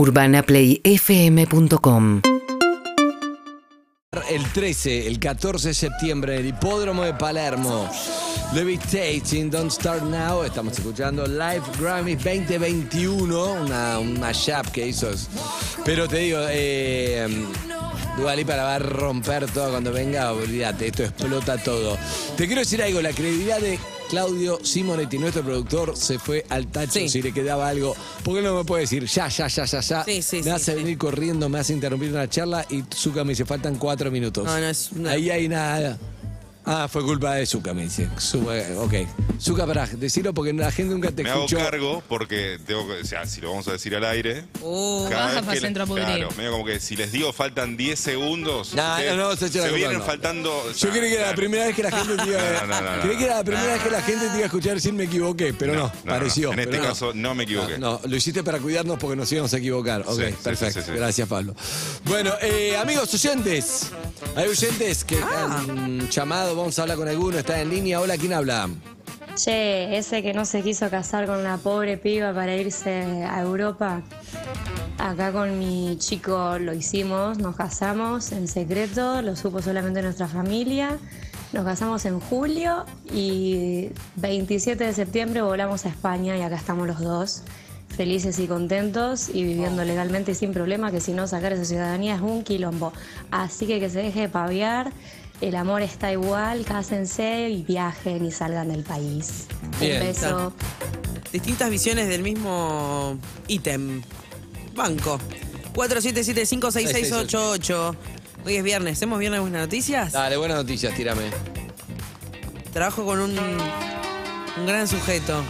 UrbanaPlayFM.com El 13, el 14 de septiembre el hipódromo de Palermo. Levitating, Don't Start Now. Estamos escuchando Live Grammy 2021, una, un mashup que hizo. Pero te digo, eh, Dua Lipa la va a romper todo cuando venga. Olvídate, esto explota todo. Te quiero decir algo, la credibilidad de Claudio Simonetti, nuestro productor, se fue al tacho Sí. si le quedaba algo. ¿Por qué no me puede decir ya, ya, ya, ya, ya? Sí, sí, me hace venir corriendo, me hace interrumpir una charla y Zuka me dice, faltan cuatro minutos. No, no, es una- Ahí hay nada. Ah, fue culpa de Zuka, me dice. Zuka, ok. Zuka, pará, decilo porque la gente nunca te Me hago cargo porque tengo que, o sea, si lo vamos a decir al aire. Uh, cada baja vez pa' que le- centro a pudrir. Claro, medio como que si les digo faltan 10 segundos. No, ustedes no, no, se echa la se culpa, vienen no. faltando. o Yo sea, creí que era la claro. primera vez que la gente te iba a... No, no, no, no, creí que era la primera vez que la gente te iba a escuchar decir me equivoqué, pero no, No, no, pareció. no. En este no. caso no me equivoqué. No, lo hiciste para cuidarnos porque nos íbamos a equivocar. Ok, Sí, sí, perfecto. sí, sí, sí. Gracias, Pablo. Bueno, eh, amigos oyentes, hay oyentes que Ah. han llamado, vamos a hablar con alguno, está en línea. Hola, ¿quién habla? Che, ese que no se quiso casar con una pobre piba para irse a Europa. Acá con mi chico lo hicimos, nos casamos en secreto, lo supo solamente nuestra familia. Nos casamos en julio y 27 de septiembre volamos a España y acá estamos los dos, felices y contentos y viviendo legalmente y sin problema, que si no sacar esa ciudadanía es un quilombo. Así que que se deje de paviar, el amor está igual, cásense y viajen y salgan del país. Bien. Un beso. distintas visiones del mismo ítem. Banco. 47756688. Hoy es viernes. ¿Hemos viernes buenas noticias? Dale, buenas noticias, tírame. Trabajo con un, un gran sujeto.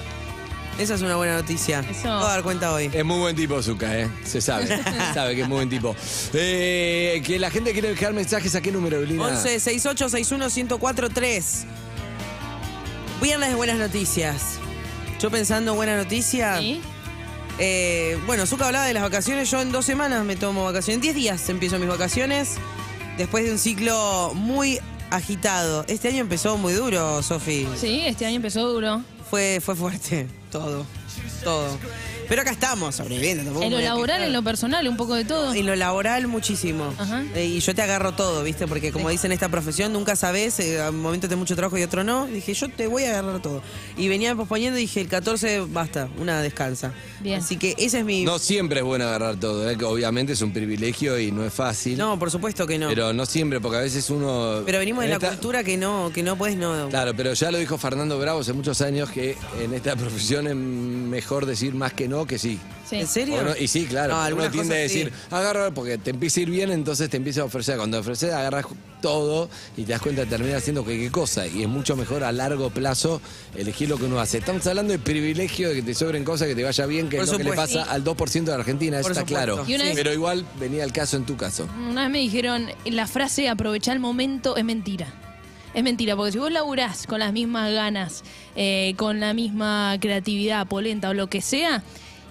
Esa es una buena noticia. Eso. Puedo dar cuenta hoy. Es muy buen tipo, Zuka, ¿eh? Se sabe. Se sabe que es muy buen tipo. Eh, que la gente quiere dejar mensajes, ¿a qué número, Evelina? 11 68 61 1043. Viernes de buenas noticias. Yo pensando en buenas noticias. ¿Sí? Eh, bueno, Zuka hablaba de las vacaciones. Yo en dos semanas me tomo vacaciones. En 10 días empiezo mis vacaciones. Después de un ciclo muy agitado. Este año empezó muy duro, Sofi. Sí, este año empezó duro. Fue, fue fuerte. Todo. Todo. Pero acá estamos, sobreviviendo. tampoco En lo me voy a laboral, quejar. en lo personal, un poco de todo. En lo laboral muchísimo. Ajá. Eh, y yo te agarro todo, ¿viste? Porque como dicen en esta profesión, nunca sabes, eh, a un momento tenés mucho trabajo y otro no. Dije, yo te voy a agarrar todo. Y venía posponiendo y dije, el 14 basta, una descansa. Bien. Así que ese es mi... No siempre es bueno agarrar todo, ¿eh? que obviamente es un privilegio y no es fácil. No, por supuesto que no. Pero, Pero no siempre, porque a veces uno. venimos de en la esta- cultura que no, que no puedes no. Claro, pero ya lo dijo Fernando Bravo hace muchos años que en esta profesión es mejor decir más que no que sí. Sí. ¿En serio? O no- y sí, claro. No, uno algunas tiende a cosas sí. decir, agarra, porque te empieza a ir bien, entonces te empieza a ofrecer. Cuando ofreces, agarras todo y te das cuenta, terminas haciendo cualquier cosa. Y es mucho mejor a largo plazo elegir lo que uno hace. Estamos hablando de privilegio, de que te sobren cosas, que te vaya bien, que Por es lo que le supuesto. pasa al 2% de la Argentina, eso Por está supuesto. claro. Y una vez- Pero igual venía el caso en tu caso. Una vez me dijeron, la frase aprovechar el momento es mentira. Es mentira, porque si vos laburás con las mismas ganas, eh, con la misma creatividad, polenta o lo que sea,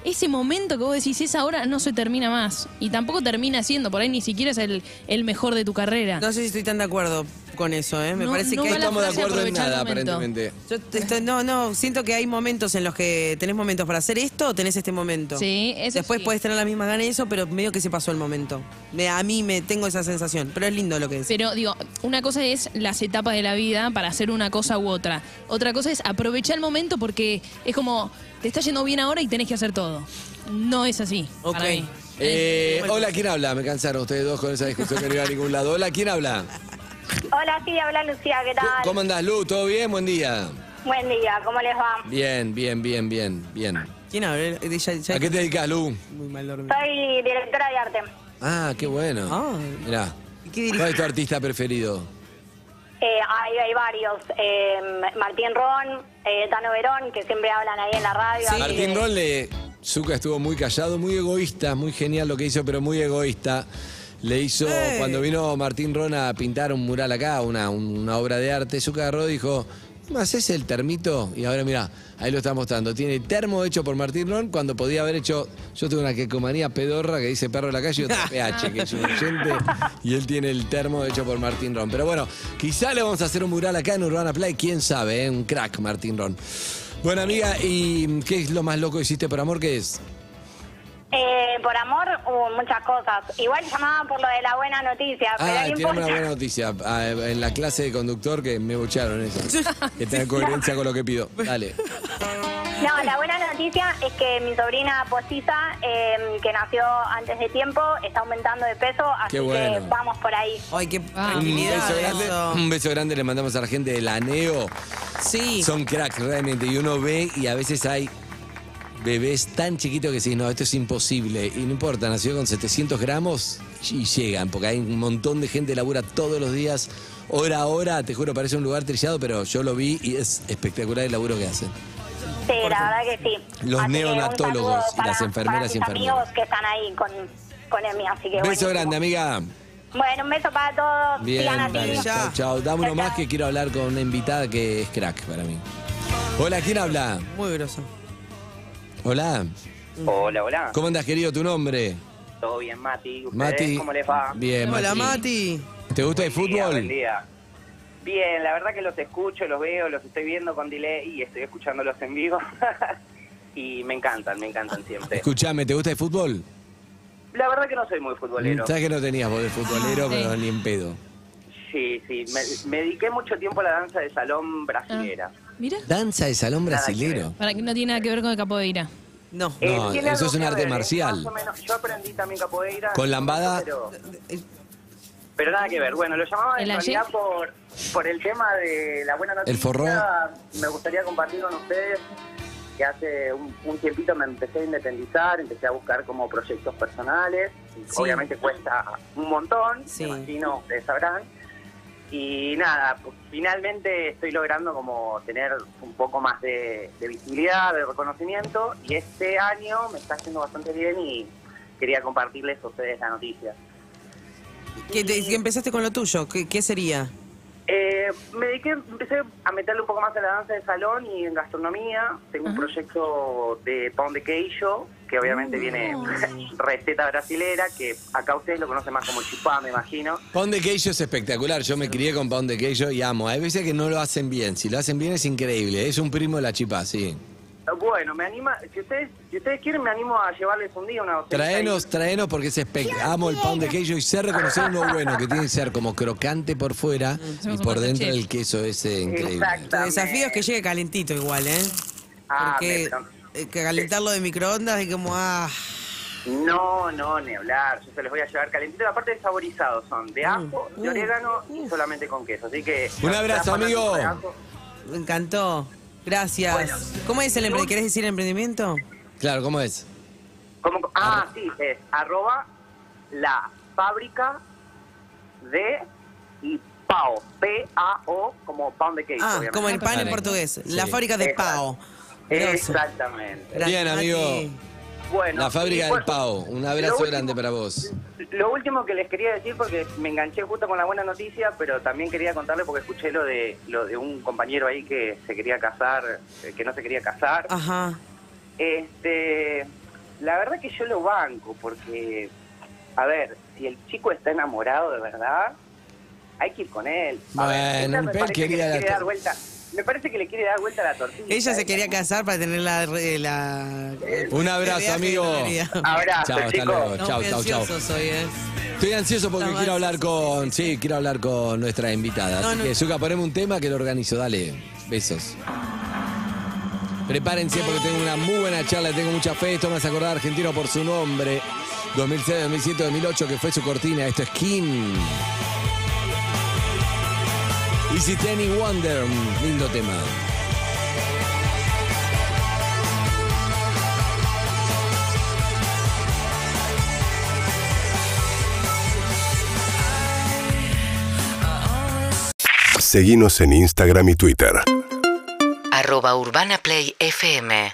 ese momento que vos decís, esa hora no se termina más. Y tampoco termina siendo, por ahí ni siquiera es el, el mejor de tu carrera. No sé si estoy tan de acuerdo con eso, ¿eh? Me No- parece no que va la Estamos de frase acuerdo en aprovechar el nada, momento. aparentemente. Yo te- estoy- no, no, siento que hay momentos en los que tenés momentos para hacer esto o tenés este momento. Sí, eso Después sí. puedes tener la misma gana y eso, pero medio que se pasó el momento. Me- a mí me tengo esa sensación, pero es lindo lo que es. Pero digo, una cosa es las etapas de la vida para hacer una cosa u otra. Otra cosa es aprovechar el momento porque es como, te está yendo bien ahora y tenés que hacer todo. No es así. Ok. Para mí. Eh, hola, ¿quién habla? Me cansaron ustedes dos con esa discusión que no iba a ningún lado. Hola, ¿quién habla? Hola, sí, habla Lucía, ¿qué tal? ¿Cómo andás, Lu? ¿Todo bien? Buen día. Buen día, ¿cómo les va? Bien, bien, bien, bien, bien. ¿Quién habla? Eh, ya- ya- ¿A qué te dedicas, Lu? Muy mal dormido. Soy directora de arte. Ah, qué bueno. Ah. Mirá. ¿Y qué dirige? ¿Cuál es tu artista preferido? Eh, hay, hay varios. Eh, Martín Ron, eh, Tano Verón, que siempre hablan ahí en la radio. así Martín que- Rolle, Zuka estuvo muy callado, muy egoísta, muy genial lo que hizo, pero muy egoísta. Le hizo, cuando vino Martín Ron a pintar un mural acá, una, una obra de arte, Zuka agarró y dijo, ¿me haces el termito? Y ahora mira, ahí lo está mostrando. Tiene el termo hecho por Martín Ron cuando podía haber hecho, yo tengo una quecomanía pedorra que dice perro de la calle y otra PH, que es un oyente, y él tiene el termo hecho por Martín Ron. Pero bueno, quizá le vamos a hacer un mural acá en Urbana Play, quién sabe, ¿eh? un crack Martín Ron. Bueno, amiga, ¿y qué es lo más loco que hiciste por amor? ¿Qué es? Eh, por amor hubo muchas cosas. Igual llamaba por lo de la buena noticia, pero Ah, no importa. una buena noticia. Ah, en la clase de conductor que me bocharon eso. Que tenga coherencia con lo que pido. Dale. No, la buena noticia es que mi sobrina postiza, eh, que nació antes de tiempo, está aumentando de peso, así Qué bueno. que vamos por ahí. Ay, qué Un tranquilidad. beso grande. Un beso grande le mandamos a la gente del ANEO. Sí. Son cracks realmente. Y uno ve y a veces hay bebés tan chiquitos que dicen, no, esto es imposible. Y no importa, nació con 700 gramos y llegan, porque hay un montón de gente que labura todos los días, hora a hora. Te juro, parece un lugar trillado, pero yo lo vi y es espectacular el laburo que hacen. Sí, la verdad que sí. Los Así neonatólogos y las enfermeras para y mis enfermeros. amigos que están ahí con, con Emi, así que Beso buenísimo. grande, amiga. Bueno, un beso para todos. Bien, Sigan así. dale. Chao, chao. Dame uno Chao, más chao. que quiero hablar con una invitada que es crack para mí. Hola, ¿quién habla? Muy groso. Hola. Hola, hola. ¿Cómo andas, querido? ¿Tu nombre? ¿Todo bien, Mati? ¿Ustedes Mati. ¿Cómo les va? Bien, Hola, Mati. Mati. ¿Te gusta el Buen día, fútbol? buen día. Bien, la verdad que los escucho, los veo, los estoy viendo con delay y estoy escuchándolos en vivo. y me encantan, me encantan siempre. Escuchame, ¿te gusta el fútbol? La verdad que no soy muy futbolero. Sabes que no tenías voz de futbolero, Ah, pero sí. ni en pedo. Sí, sí. Me, me dediqué mucho tiempo a la danza de salón brasilera. Mira, Danza de salón Nada que brasilero. para que no tiene nada que ver con el capoeira. No. Eh, No, tiene eso algo es un que arte ver, ¿eh? marcial. Más o menos. Yo aprendí también capoeira. ¿Con lambada? Pero, pero nada que ver. Bueno, lo llamaba en ¿El realidad ayer? por, por el tema de la buena noticia. ¿El forró? Me gustaría compartir con ustedes que hace un, un tiempito me empecé a independizar, empecé a buscar como proyectos personales. Sí. Obviamente cuesta un montón, Sí. me imagino, ustedes sabrán. Y nada, pues, finalmente estoy logrando como tener un poco más de, de visibilidad, de reconocimiento y este año me está haciendo bastante bien y quería compartirles a ustedes la noticia. ¿Qué, te- qué empezaste con lo tuyo? ¿Qué, qué sería? Eh, me dediqué, empecé a meterle un poco más a la danza de salón y en gastronomía. Tengo un proyecto de pan de queijo, que obviamente viene receta brasilera, que acá ustedes lo conocen más como chupá, me imagino. Pan de queijo es espectacular. Yo me crié con pan de queijo y amo. Hay veces que no lo hacen bien. Si lo hacen bien es increíble. Es un primo de la chipá, sí. Bueno, me anima, si ustedes, si ustedes quieren, me animo a llevarles un día una botella. Traenos, traenos porque es espectacular. Amo el pan de queijo y sé reconocer uno bueno, que tiene que ser como crocante por fuera y Somos por dentro chef. el queso ese increíble. Tu desafío es que llegue calentito igual, ¿eh? Ah, Porque eh, que calentarlo de microondas es como, ah... No, no, ni hablar. Yo se los voy a llevar calentitos. Aparte de saborizados son de ajo, de uh, orégano y solamente con queso. Así que. Un abrazo, amigo. Me encantó. Gracias. Bueno. ¿Cómo es el emprendimiento? ¿Querés decir el emprendimiento? Claro, ¿cómo es? ¿cómo- ah, sí, es arroba la fábrica de y Pao. P-A-O como pan de queso. Ah, obviamente. como el pan en portugués. La fábrica de. Pao. Exactamente. Gracias, Bien, amigo. Bueno, La fábrica del pavo. Un abrazo último- grande para vos. Lo último que les quería decir, porque me enganché justo con la buena noticia, pero también quería contarle porque escuché lo de lo de un compañero ahí que se quería casar, eh, que no se quería casar. Ajá. Este, la verdad que yo lo banco, porque, a ver, si el chico está enamorado de verdad, hay que ir con él. A ver, Bueno, él parece que quería dar vuelta. Me parece que le quiere dar vuelta a la tortilla. Ella se ¿eh? quería casar para tener la... eh, la Un abrazo, amigo. Abrazo, Chao, hasta luego. No, Chao, chao, chao. ¿eh? Estoy ansioso porque quiero hablar con. Sí, quiero hablar con nuestra invitada. No, Así no. que, Zuka, poneme un tema que lo organizo. Dale. Besos. Prepárense porque tengo una muy buena charla, tengo mucha fe. Esto me hace acordar a Argentino por su nombre. 2006, 2007, 2008, que fue su cortina. Esto es Kim. Easy Tenny Wonder, un lindo tema. Seguimos en Instagram y Twitter. arroba Urbana Play FM